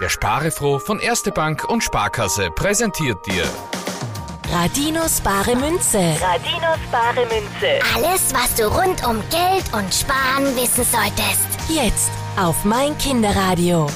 Der Sparefroh von Erste Bank und Sparkasse präsentiert dir Radinos bare Münze. Radinos bare Münze. Alles, was du rund um Geld und Sparen wissen solltest. Jetzt auf mein Kinderradio.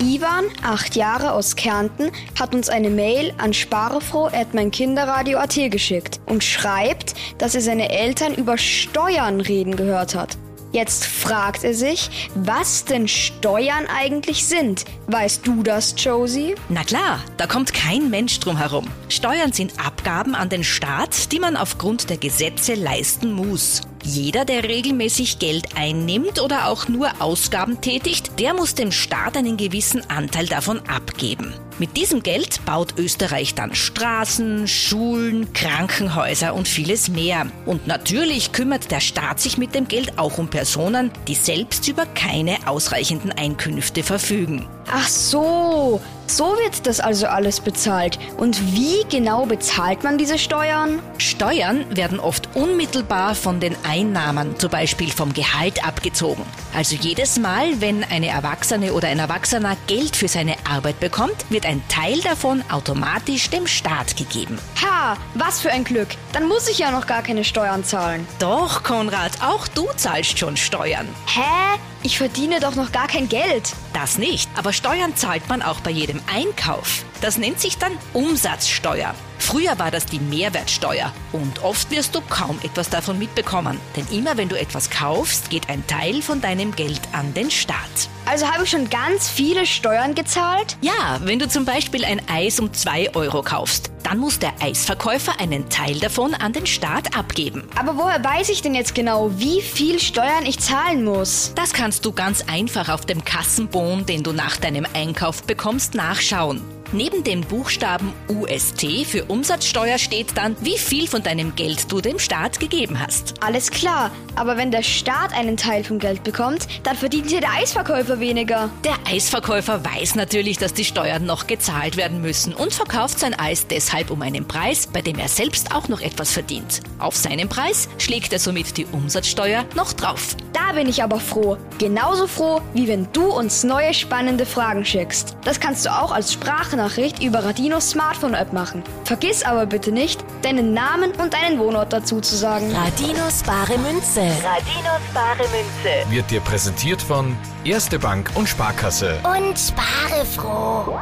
Ivan, acht Jahre aus Kärnten, hat uns eine Mail an sparefroh.meinkinderradio.at geschickt und schreibt, dass er seine Eltern über Steuern reden gehört hat. Jetzt fragt er sich, was denn Steuern eigentlich sind. Weißt du das, Josie? Na klar, da kommt kein Mensch drum herum. Steuern sind Abgaben an den Staat, die man aufgrund der Gesetze leisten muss. Jeder, der regelmäßig Geld einnimmt oder auch nur Ausgaben tätigt, der muss dem Staat einen gewissen Anteil davon abgeben. Mit diesem Geld baut Österreich dann Straßen, Schulen, Krankenhäuser und vieles mehr. Und natürlich kümmert der Staat sich mit dem Geld auch um Personen, die selbst über keine ausreichenden Einkünfte verfügen. Ach so, so wird das also alles bezahlt. Und wie genau bezahlt man diese Steuern? Steuern werden oft unmittelbar von den Einnahmen, zum Beispiel vom Gehalt, abgezogen. Also jedes Mal, wenn eine Erwachsene oder ein Erwachsener Geld für seine Arbeit bekommt, wird ein Teil davon automatisch dem Staat gegeben. Ha, was für ein Glück. Dann muss ich ja noch gar keine Steuern zahlen. Doch, Konrad, auch du zahlst schon Steuern. Hä? Ich verdiene doch noch gar kein Geld. Das nicht, aber Steuern zahlt man auch bei jedem Einkauf. Das nennt sich dann Umsatzsteuer. Früher war das die Mehrwertsteuer und oft wirst du kaum etwas davon mitbekommen. Denn immer wenn du etwas kaufst, geht ein Teil von deinem Geld an den Staat. Also habe ich schon ganz viele Steuern gezahlt? Ja, wenn du zum Beispiel ein Eis um 2 Euro kaufst, dann muss der Eisverkäufer einen Teil davon an den Staat abgeben. Aber woher weiß ich denn jetzt genau, wie viel Steuern ich zahlen muss? Das kannst du ganz einfach auf dem Kassenbon, den du nach deinem Einkauf bekommst, nachschauen. Neben dem Buchstaben UST für Umsatzsteuer steht dann, wie viel von deinem Geld du dem Staat gegeben hast. Alles klar, aber wenn der Staat einen Teil vom Geld bekommt, dann verdient ja der Eisverkäufer weniger. Der Eisverkäufer weiß natürlich, dass die Steuern noch gezahlt werden müssen und verkauft sein Eis deshalb um einen Preis, bei dem er selbst auch noch etwas verdient. Auf seinen Preis schlägt er somit die Umsatzsteuer noch drauf. Da bin ich aber froh. Genauso froh, wie wenn du uns neue spannende Fragen schickst. Das kannst du auch als Sprachnachricht über Radinos Smartphone-App machen. Vergiss aber bitte nicht, deinen Namen und deinen Wohnort dazu zu sagen. Radinos bare Münze. Radinos bare Münze. wird dir präsentiert von Erste Bank und Sparkasse. Und spare froh.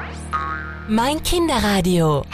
Mein Kinderradio.